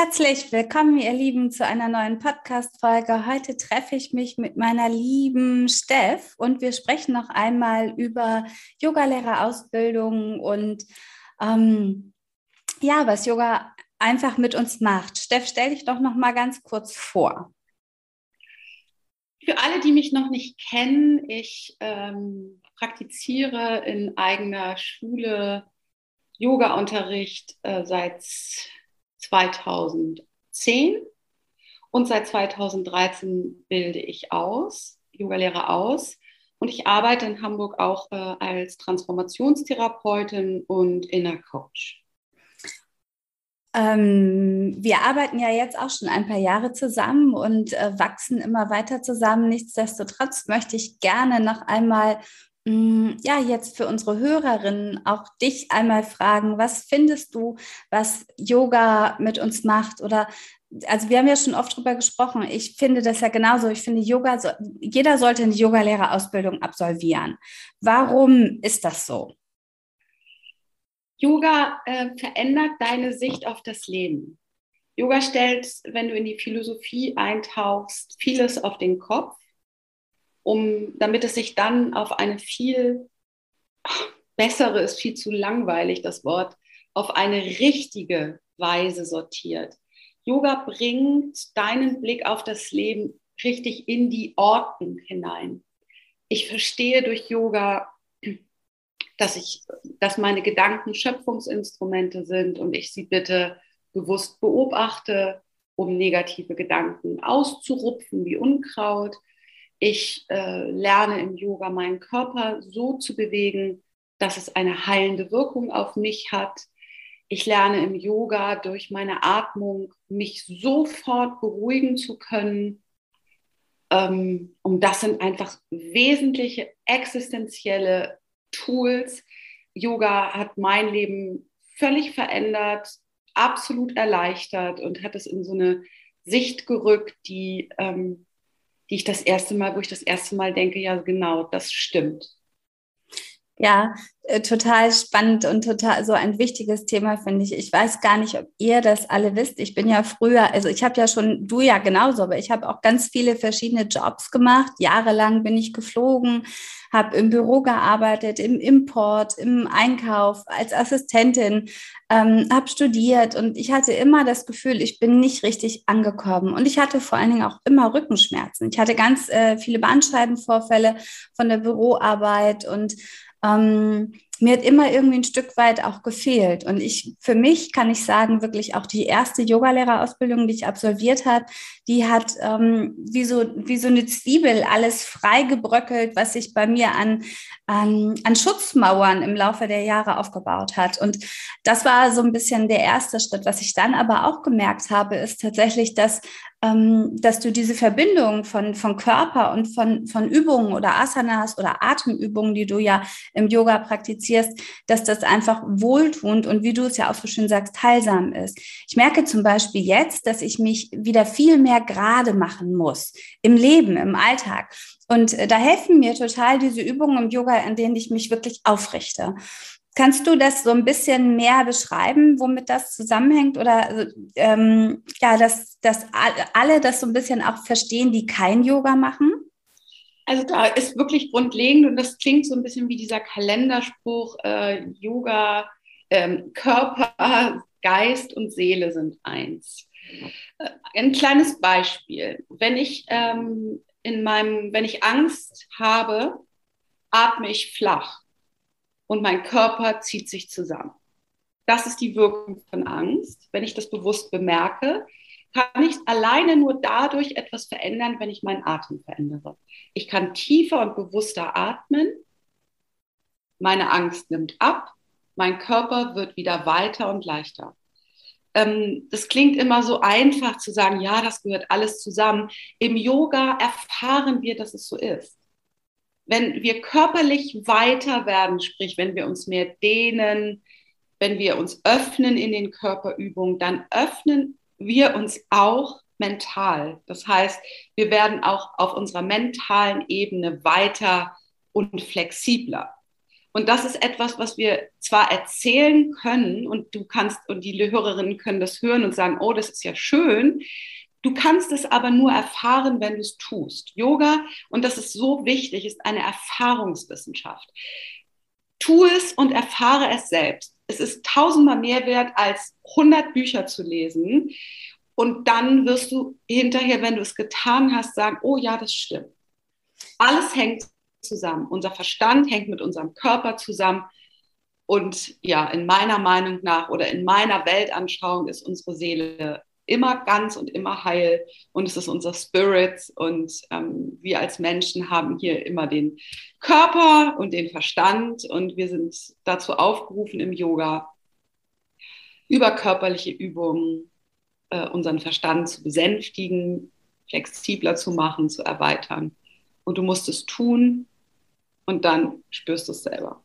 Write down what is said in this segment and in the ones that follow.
Herzlich willkommen, ihr Lieben, zu einer neuen Podcast-Folge. Heute treffe ich mich mit meiner lieben Steff und wir sprechen noch einmal über Yogalehrerausbildung und ähm, ja, was Yoga einfach mit uns macht. Steff, stell dich doch noch mal ganz kurz vor. Für alle, die mich noch nicht kennen, ich ähm, praktiziere in eigener Schule Yoga-Unterricht äh, seit 2010 und seit 2013 bilde ich aus, Yogalehrer aus. Und ich arbeite in Hamburg auch äh, als Transformationstherapeutin und Inner Coach. Ähm, wir arbeiten ja jetzt auch schon ein paar Jahre zusammen und äh, wachsen immer weiter zusammen. Nichtsdestotrotz möchte ich gerne noch einmal ja, jetzt für unsere Hörerinnen auch dich einmal fragen, was findest du, was Yoga mit uns macht? Oder also wir haben ja schon oft drüber gesprochen. Ich finde das ja genauso. Ich finde Yoga, jeder sollte eine Yogalehrerausbildung absolvieren. Warum ist das so? Yoga äh, verändert deine Sicht auf das Leben. Yoga stellt, wenn du in die Philosophie eintauchst, vieles auf den Kopf um, damit es sich dann auf eine viel bessere, ist viel zu langweilig das Wort, auf eine richtige Weise sortiert. Yoga bringt deinen Blick auf das Leben richtig in die Ordnung hinein. Ich verstehe durch Yoga, dass ich, dass meine Gedanken Schöpfungsinstrumente sind und ich sie bitte bewusst beobachte, um negative Gedanken auszurupfen wie Unkraut ich äh, lerne im Yoga meinen Körper so zu bewegen, dass es eine heilende Wirkung auf mich hat. Ich lerne im Yoga durch meine Atmung mich sofort beruhigen zu können. Ähm, und das sind einfach wesentliche existenzielle Tools. Yoga hat mein Leben völlig verändert, absolut erleichtert und hat es in so eine Sicht gerückt, die ähm, die ich das erste Mal, wo ich das erste Mal denke, ja genau, das stimmt. Ja, äh, total spannend und total so ein wichtiges Thema, finde ich. Ich weiß gar nicht, ob ihr das alle wisst. Ich bin ja früher, also ich habe ja schon, du ja genauso, aber ich habe auch ganz viele verschiedene Jobs gemacht. Jahrelang bin ich geflogen, habe im Büro gearbeitet, im Import, im Einkauf, als Assistentin, ähm, habe studiert und ich hatte immer das Gefühl, ich bin nicht richtig angekommen. Und ich hatte vor allen Dingen auch immer Rückenschmerzen. Ich hatte ganz äh, viele Bandscheibenvorfälle von der Büroarbeit und ähm, mir hat immer irgendwie ein Stück weit auch gefehlt. Und ich, für mich kann ich sagen, wirklich auch die erste Yogalehrerausbildung, die ich absolviert habe, die hat ähm, wie, so, wie so eine Zwiebel alles freigebröckelt, was sich bei mir an, an, an Schutzmauern im Laufe der Jahre aufgebaut hat. Und das war so ein bisschen der erste Schritt. Was ich dann aber auch gemerkt habe, ist tatsächlich, dass dass du diese Verbindung von, von Körper und von, von Übungen oder Asanas oder Atemübungen, die du ja im Yoga praktizierst, dass das einfach wohltuend und wie du es ja auch so schön sagst, heilsam ist. Ich merke zum Beispiel jetzt, dass ich mich wieder viel mehr gerade machen muss im Leben, im Alltag. Und äh, da helfen mir total diese Übungen im Yoga, an denen ich mich wirklich aufrichte. Kannst du das so ein bisschen mehr beschreiben, womit das zusammenhängt? Oder also, ähm, ja, dass, dass alle das so ein bisschen auch verstehen, die kein Yoga machen? Also da ist wirklich grundlegend und das klingt so ein bisschen wie dieser Kalenderspruch, äh, Yoga, ähm, Körper, Geist und Seele sind eins. Äh, ein kleines Beispiel. Wenn ich ähm, in meinem, wenn ich Angst habe, atme ich flach und mein Körper zieht sich zusammen. Das ist die Wirkung von Angst. Wenn ich das bewusst bemerke, kann ich alleine nur dadurch etwas verändern, wenn ich meinen Atem verändere. Ich kann tiefer und bewusster atmen. Meine Angst nimmt ab. Mein Körper wird wieder weiter und leichter. ähm, das klingt immer so einfach zu sagen, ja, das gehört alles zusammen. Im Yoga erfahren wir, dass es so ist. Wenn wir körperlich weiter werden, sprich, wenn wir uns mehr dehnen, wenn wir uns öffnen in den Körperübungen, dann öffnen wir uns auch mental. Das heißt, wir werden auch auf unserer mentalen Ebene weiter und flexibler. Und das ist etwas, was wir zwar erzählen können und du kannst und die Hörerinnen können das hören und sagen, oh, das ist ja schön. Du kannst es aber nur erfahren, wenn du es tust. Yoga, und das ist so wichtig, ist eine Erfahrungswissenschaft. Tu es und erfahre es selbst. Es ist tausendmal mehr wert, als 100 Bücher zu lesen. Und dann wirst du hinterher, wenn du es getan hast, sagen, oh ja, das stimmt. Alles hängt zusammen. Unser Verstand hängt mit unserem Körper zusammen. Und ja, in meiner Meinung nach oder in meiner Weltanschauung ist unsere Seele immer ganz und immer heil und es ist unser Spirit und ähm, wir als Menschen haben hier immer den Körper und den Verstand und wir sind dazu aufgerufen im Yoga über körperliche Übungen äh, unseren Verstand zu besänftigen, flexibler zu machen, zu erweitern. Und du musst es tun und dann spürst du es selber.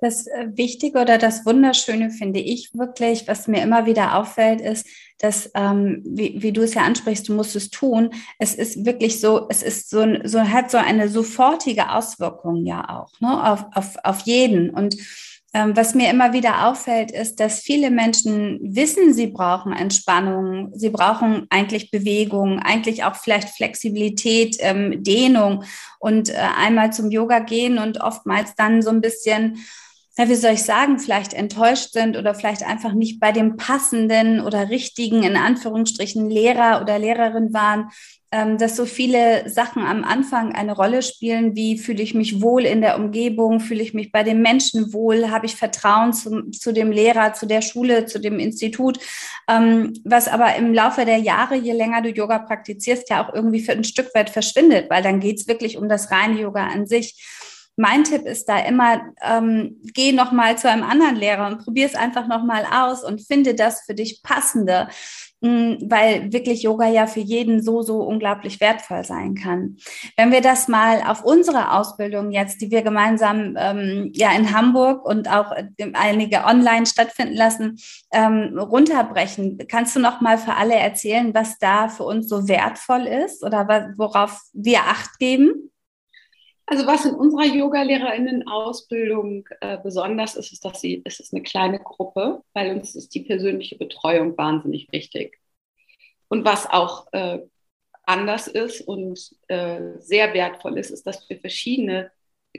Das äh, Wichtige oder das Wunderschöne finde ich wirklich, was mir immer wieder auffällt, ist, dass, ähm, wie, wie du es ja ansprichst, du musst es tun. Es ist wirklich so, es ist so, so hat so eine sofortige Auswirkung ja auch ne, auf, auf, auf jeden. Und ähm, was mir immer wieder auffällt, ist, dass viele Menschen wissen, sie brauchen Entspannung, sie brauchen eigentlich Bewegung, eigentlich auch vielleicht Flexibilität, ähm, Dehnung und äh, einmal zum Yoga gehen und oftmals dann so ein bisschen ja, wie soll ich sagen, vielleicht enttäuscht sind oder vielleicht einfach nicht bei dem passenden oder richtigen, in Anführungsstrichen, Lehrer oder Lehrerin waren, ähm, dass so viele Sachen am Anfang eine Rolle spielen, wie fühle ich mich wohl in der Umgebung, fühle ich mich bei den Menschen wohl, habe ich Vertrauen zu, zu dem Lehrer, zu der Schule, zu dem Institut, ähm, was aber im Laufe der Jahre, je länger du Yoga praktizierst, ja auch irgendwie für ein Stück weit verschwindet, weil dann geht es wirklich um das reine Yoga an sich mein Tipp ist da immer, ähm, geh noch mal zu einem anderen Lehrer und probier es einfach noch mal aus und finde das für dich passende, mh, mm, weil wirklich Yoga ja für jeden so so unglaublich wertvoll sein kann. Wenn wir das mal auf unsere Ausbildung jetzt, die wir gemeinsam ähm, ja in Hamburg und auch einige online stattfinden lassen, ähm, runterbrechen, kannst du noch mal für alle erzählen, was da für uns so wertvoll ist oder worauf wir Acht geben? Also was in unserer Yoga-LehrerInnen-Ausbildung äh, besonders ist, ist, dass sie, es ist eine kleine Gruppe, weil uns ist die persönliche Betreuung wahnsinnig wichtig. Und was auch äh, anders ist und äh, sehr wertvoll ist, ist, dass wir verschiedene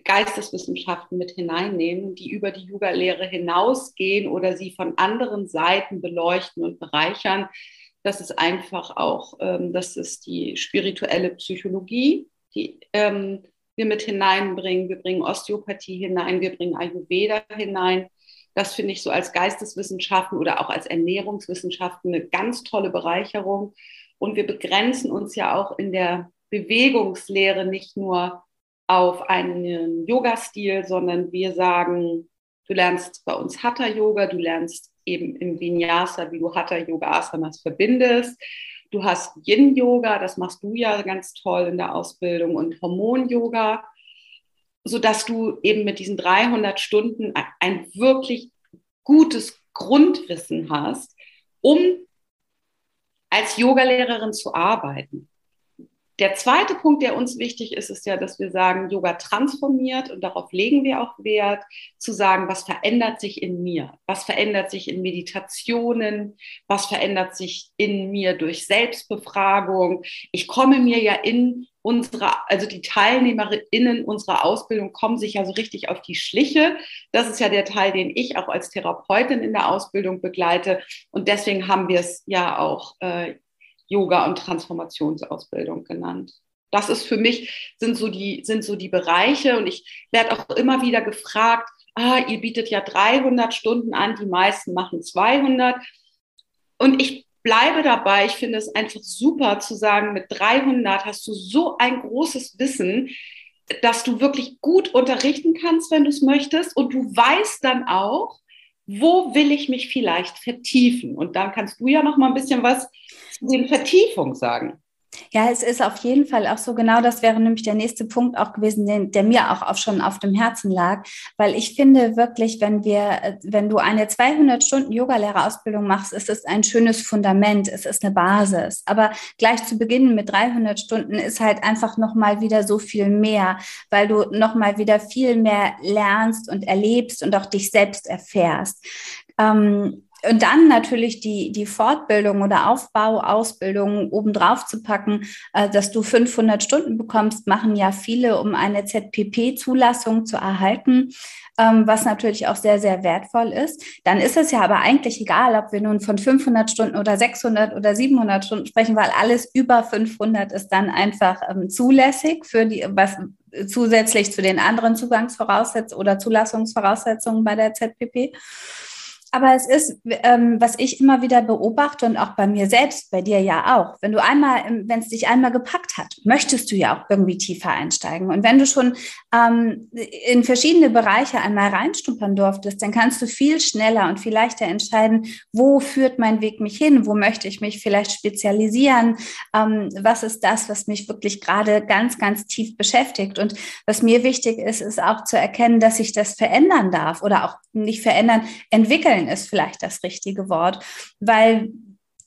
Geisteswissenschaften mit hineinnehmen, die über die Yoga-Lehre hinausgehen oder sie von anderen Seiten beleuchten und bereichern. Das ist einfach auch, ähm, das ist die spirituelle Psychologie, die ähm, wir mit hineinbringen. Wir bringen Osteopathie hinein, wir bringen Ayurveda hinein. Das finde ich so als Geisteswissenschaften oder auch als Ernährungswissenschaften eine ganz tolle Bereicherung. Und wir begrenzen uns ja auch in der Bewegungslehre nicht nur auf einen Yoga-Stil, sondern wir sagen, du lernst bei uns Hatha-Yoga, du lernst eben im Vinyasa, wie du Hatha-Yoga-Asanas verbindest. Du hast Yin-Yoga, das machst du ja ganz toll in der Ausbildung, und Hormon-Yoga, sodass du eben mit diesen 300 Stunden ein wirklich gutes Grundwissen hast, um als Yogalehrerin zu arbeiten. Der zweite Punkt, der uns wichtig ist, ist ja, dass wir sagen, Yoga transformiert und darauf legen wir auch Wert, zu sagen, was verändert sich in mir? Was verändert sich in Meditationen? Was verändert sich in mir durch Selbstbefragung? Ich komme mir ja in unserer, also die TeilnehmerInnen unserer Ausbildung kommen sich ja so richtig auf die Schliche. Das ist ja der Teil, den ich auch als Therapeutin in der Ausbildung begleite. Und deswegen haben wir es ja auch äh, Yoga und Transformationsausbildung genannt. Das ist für mich, sind so die, sind so die Bereiche und ich werde auch immer wieder gefragt, ah, ihr bietet ja 300 Stunden an, die meisten machen 200. Und ich bleibe dabei, ich finde es einfach super zu sagen, mit 300 hast du so ein großes Wissen, dass du wirklich gut unterrichten kannst, wenn du es möchtest. Und du weißt dann auch, wo will ich mich vielleicht vertiefen? Und dann kannst du ja noch mal ein bisschen was zu den Vertiefungen sagen. Ja, es ist auf jeden Fall auch so. Genau, das wäre nämlich der nächste Punkt auch gewesen, den, der mir auch, auch schon auf dem Herzen lag, weil ich finde wirklich, wenn wir, wenn du eine 200 Stunden Yogalehrerausbildung machst, ist es ein schönes Fundament, es ist eine Basis, aber gleich zu Beginn mit 300 Stunden ist halt einfach nochmal wieder so viel mehr, weil du nochmal wieder viel mehr lernst und erlebst und auch dich selbst erfährst. Ähm, und dann natürlich die, die Fortbildung oder Aufbauausbildung obendrauf zu packen, äh, dass du 500 Stunden bekommst, machen ja viele, um eine ZPP-Zulassung zu erhalten, ähm, was natürlich auch sehr, sehr wertvoll ist. Dann ist es ja aber eigentlich egal, ob wir nun von 500 Stunden oder 600 oder 700 Stunden sprechen, weil alles über 500 ist dann einfach ähm, zulässig für die, was zusätzlich zu den anderen Zugangsvoraussetzungen oder Zulassungsvoraussetzungen bei der ZPP. Aber es ist, ähm, was ich immer wieder beobachte und auch bei mir selbst, bei dir ja auch. Wenn du einmal, wenn es dich einmal gepackt hat, möchtest du ja auch irgendwie tiefer einsteigen. Und wenn du schon ähm, in verschiedene Bereiche einmal reinstumpern durftest, dann kannst du viel schneller und viel leichter entscheiden, wo führt mein Weg mich hin? Wo möchte ich mich vielleicht spezialisieren? Ähm, was ist das, was mich wirklich gerade ganz, ganz tief beschäftigt? Und was mir wichtig ist, ist auch zu erkennen, dass ich das verändern darf oder auch nicht verändern, entwickeln entwickeln ist vielleicht das richtige Wort, weil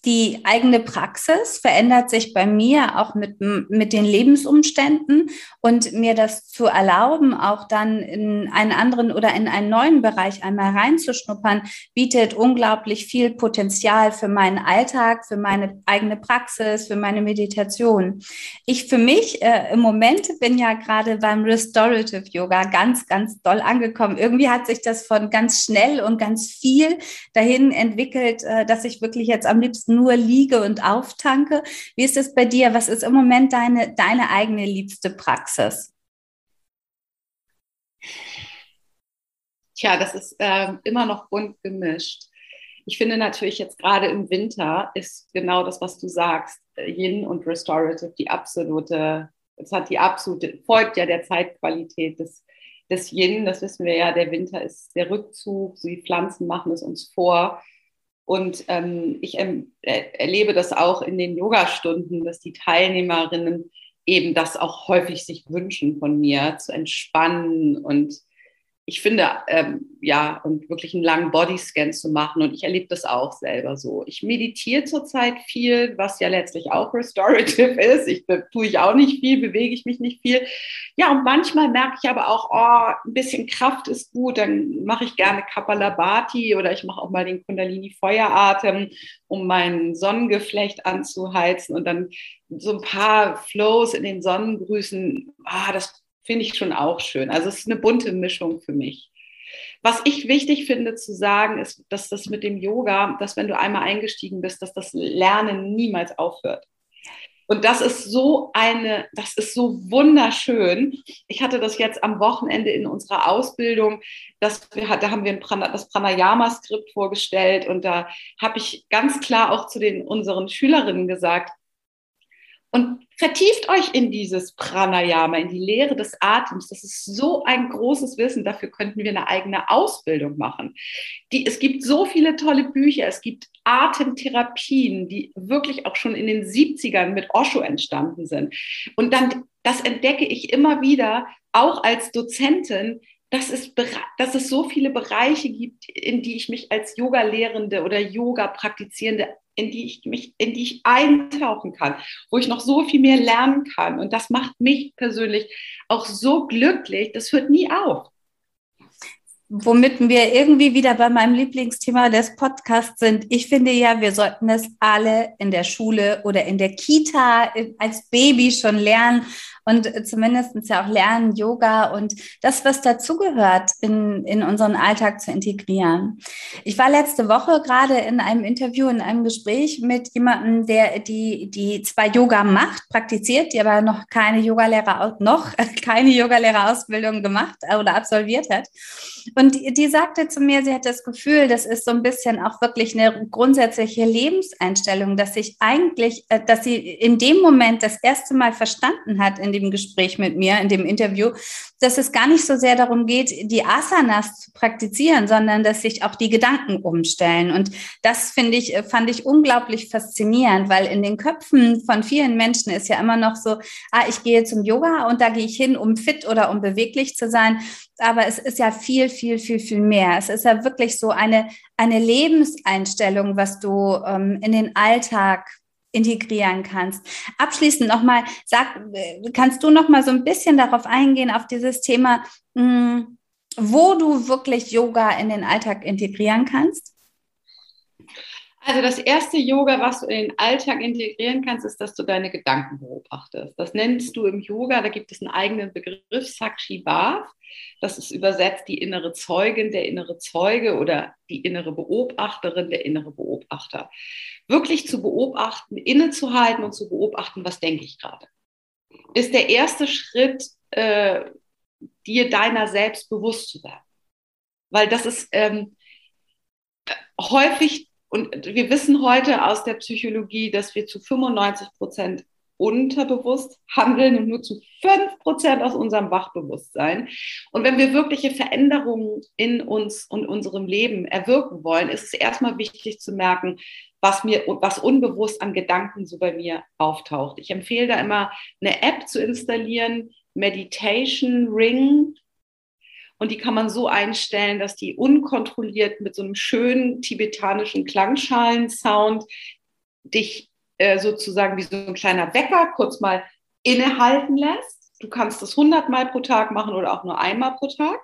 die eigene Praxis verändert sich bei mir auch mit, mit den Lebensumständen und mir das zu erlauben, auch dann in einen anderen oder in einen neuen Bereich einmal reinzuschnuppern, bietet unglaublich viel Potenzial für meinen Alltag, für meine eigene Praxis, für meine Meditation. Ich für mich äh, im Moment bin ja gerade beim Restorative Yoga ganz, ganz doll angekommen. Irgendwie hat sich das von ganz schnell und ganz viel dahin entwickelt, äh, dass ich wirklich jetzt am liebsten nur liege und auftanke. Wie ist es bei dir? Was ist im Moment deine, deine eigene liebste Praxis? Tja, das ist äh, immer noch bunt gemischt. Ich finde natürlich jetzt gerade im Winter ist genau das, was du sagst, äh, Yin und Restorative die absolute, es hat die absolute, folgt ja der Zeitqualität des, des Yin, das wissen wir ja, der Winter ist der Rückzug, so die Pflanzen machen es uns vor. Und ähm, ich ähm, erlebe das auch in den Yogastunden, dass die Teilnehmerinnen eben das auch häufig sich wünschen von mir, zu entspannen und ich finde, ähm, ja, und wirklich einen langen Bodyscan zu machen. Und ich erlebe das auch selber so. Ich meditiere zurzeit viel, was ja letztlich auch restorative ist. Ich tue ich auch nicht viel, bewege ich mich nicht viel. Ja, und manchmal merke ich aber auch, oh, ein bisschen Kraft ist gut. Dann mache ich gerne Kapalabhati oder ich mache auch mal den Kundalini Feueratem, um mein Sonnengeflecht anzuheizen und dann so ein paar Flows in den Sonnengrüßen. Ah, das finde ich schon auch schön. Also es ist eine bunte Mischung für mich. Was ich wichtig finde zu sagen, ist, dass das mit dem Yoga, dass wenn du einmal eingestiegen bist, dass das Lernen niemals aufhört. Und das ist so eine, das ist so wunderschön. Ich hatte das jetzt am Wochenende in unserer Ausbildung, dass wir, da haben wir ein das Pranayama-Skript vorgestellt und da habe ich ganz klar auch zu den unseren Schülerinnen gesagt, und vertieft euch in dieses Pranayama, in die Lehre des Atems. Das ist so ein großes Wissen. Dafür könnten wir eine eigene Ausbildung machen. Die, es gibt so viele tolle Bücher. Es gibt Atemtherapien, die wirklich auch schon in den 70ern mit Osho entstanden sind. Und dann, das entdecke ich immer wieder, auch als Dozentin, dass es, dass es so viele Bereiche gibt, in die ich mich als Yoga-Lehrende oder Yoga-Praktizierende in die ich mich, in die ich eintauchen kann, wo ich noch so viel mehr lernen kann. Und das macht mich persönlich auch so glücklich. Das hört nie auf. Womit wir irgendwie wieder bei meinem Lieblingsthema des Podcasts sind. Ich finde ja, wir sollten es alle in der Schule oder in der Kita als Baby schon lernen und zumindest ja auch lernen, Yoga und das, was dazugehört, in, in unseren Alltag zu integrieren. Ich war letzte Woche gerade in einem Interview, in einem Gespräch mit jemandem, der die, die zwar Yoga macht, praktiziert, die aber noch keine Yogalehrer, noch keine Yogalehrerausbildung gemacht oder absolviert hat. Und die, die sagte zu mir, sie hat das Gefühl, das ist so ein bisschen auch wirklich eine grundsätzliche Lebenseinstellung, dass sich eigentlich, äh, dass sie in dem Moment das erste Mal verstanden hat, in in dem Gespräch mit mir, in dem Interview, dass es gar nicht so sehr darum geht, die Asanas zu praktizieren, sondern dass sich auch die Gedanken umstellen. Und das finde ich, fand ich unglaublich faszinierend, weil in den Köpfen von vielen Menschen ist ja immer noch so, ah, ich gehe zum Yoga und da gehe ich hin, um fit oder um beweglich zu sein. Aber es ist ja viel, viel, viel, viel mehr. Es ist ja wirklich so eine, eine Lebenseinstellung, was du ähm, in den Alltag integrieren kannst. Abschließend nochmal, sag, kannst du nochmal so ein bisschen darauf eingehen, auf dieses Thema, mh, hm, wo du wirklich Yoga in den Alltag integrieren kannst? Also das erste Yoga, was du in den Alltag integrieren kannst, ist, dass du deine Gedanken beobachtest. Das nennst du im Yoga, da gibt es einen eigenen Begriff, Sakshi Bhav. Das ist übersetzt die innere Zeugin, der innere Zeuge oder die innere Beobachterin, der innere Beobachter. Wirklich zu beobachten, innezuhalten und zu beobachten, was denke ich gerade. Ist der erste Schritt, äh, dir deiner selbst bewusst zu werden. Weil das ist ähm, häufig und wir wissen heute aus der Psychologie, dass wir zu 95 Prozent unterbewusst handeln und nur zu 5 Prozent aus unserem Wachbewusstsein. Und wenn wir wirkliche Veränderungen in uns und unserem Leben erwirken wollen, ist es erstmal wichtig zu merken, was mir, was unbewusst an Gedanken so bei mir auftaucht. Ich empfehle da immer eine App zu installieren, Meditation Ring und die kann man so einstellen, dass die unkontrolliert mit so einem schönen tibetanischen Klangschalensound dich äh, sozusagen wie so ein kleiner Wecker kurz mal innehalten lässt. Du kannst das 100 Mal pro Tag machen oder auch nur einmal pro Tag.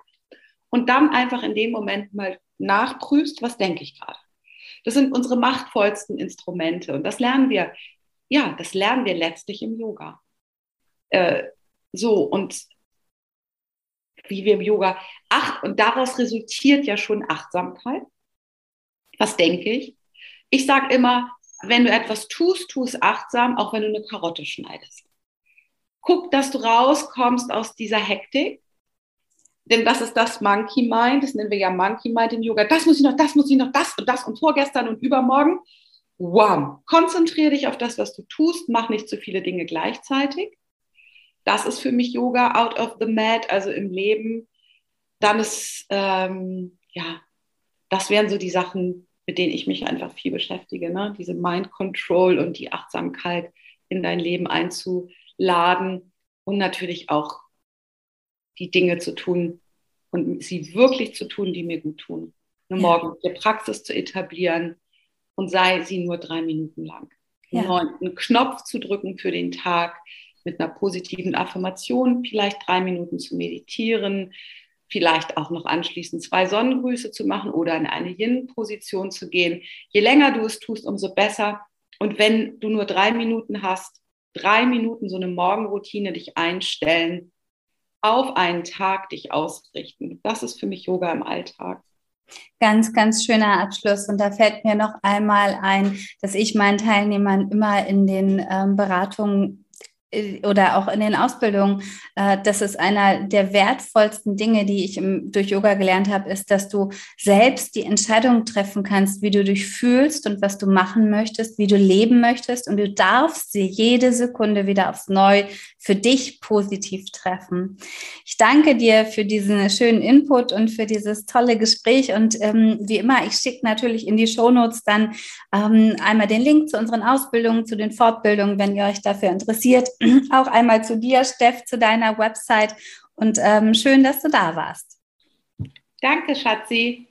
Und dann einfach in dem Moment mal nachprüfst, was denke ich gerade. Das sind unsere machtvollsten Instrumente. Und das lernen wir, ja, das lernen wir letztlich im Yoga. Äh, so, und wie wir im Yoga acht und daraus resultiert ja schon Achtsamkeit. Was denke ich? Ich sage immer, wenn du etwas tust, tu es achtsam, auch wenn du eine Karotte schneidest. Guck, dass du rauskommst aus dieser Hektik. Denn das ist das Monkey Mind, das nennen wir ja Monkey Mind im Yoga. Das muss ich noch, das muss ich noch, das und das und vorgestern und übermorgen. Wow. Konzentriere dich auf das, was du tust. Mach nicht zu viele Dinge gleichzeitig. Das ist für mich Yoga out of the mat, also im Leben. Dann ist, ähm, ja, das wären so die Sachen, mit denen ich mich einfach viel beschäftige. Ne? Diese Mind Control und die Achtsamkeit in dein Leben einzuladen und natürlich auch die Dinge zu tun und sie wirklich zu tun, die mir gut tun. Eine ja. morgendliche Praxis zu etablieren und sei sie nur drei Minuten lang. Ja. Einen Knopf zu drücken für den Tag, mit einer positiven Affirmation vielleicht drei Minuten zu meditieren, vielleicht auch noch anschließend zwei Sonnengrüße zu machen oder in eine Yin-Position zu gehen. Je länger du es tust, umso besser. Und wenn du nur drei Minuten hast, drei Minuten so eine Morgenroutine dich einstellen, auf einen Tag dich ausrichten. Das ist für mich Yoga im Alltag. Ganz, ganz schöner Abschluss. Und da fällt mir noch einmal ein, dass ich meinen Teilnehmern immer in den ähm, Beratungen oder auch in den Ausbildungen, äh, das ist einer der wertvollsten Dinge, die ich im, durch Yoga gelernt habe, ist, dass du selbst die Entscheidung treffen kannst, wie du dich fühlst und was du machen möchtest, wie du leben möchtest. Und du darfst sie jede Sekunde wieder aufs Neue für dich positiv treffen. Ich danke dir für diesen schönen Input und für dieses tolle Gespräch. Und ähm, wie immer, ich schicke natürlich in die Shownotes dann ähm, einmal den Link zu unseren Ausbildungen, zu den Fortbildungen, wenn ihr euch dafür interessiert. Auch einmal zu dir, Steff, zu deiner Website. Und ähm, schön, dass du da warst. Danke, Schatzi.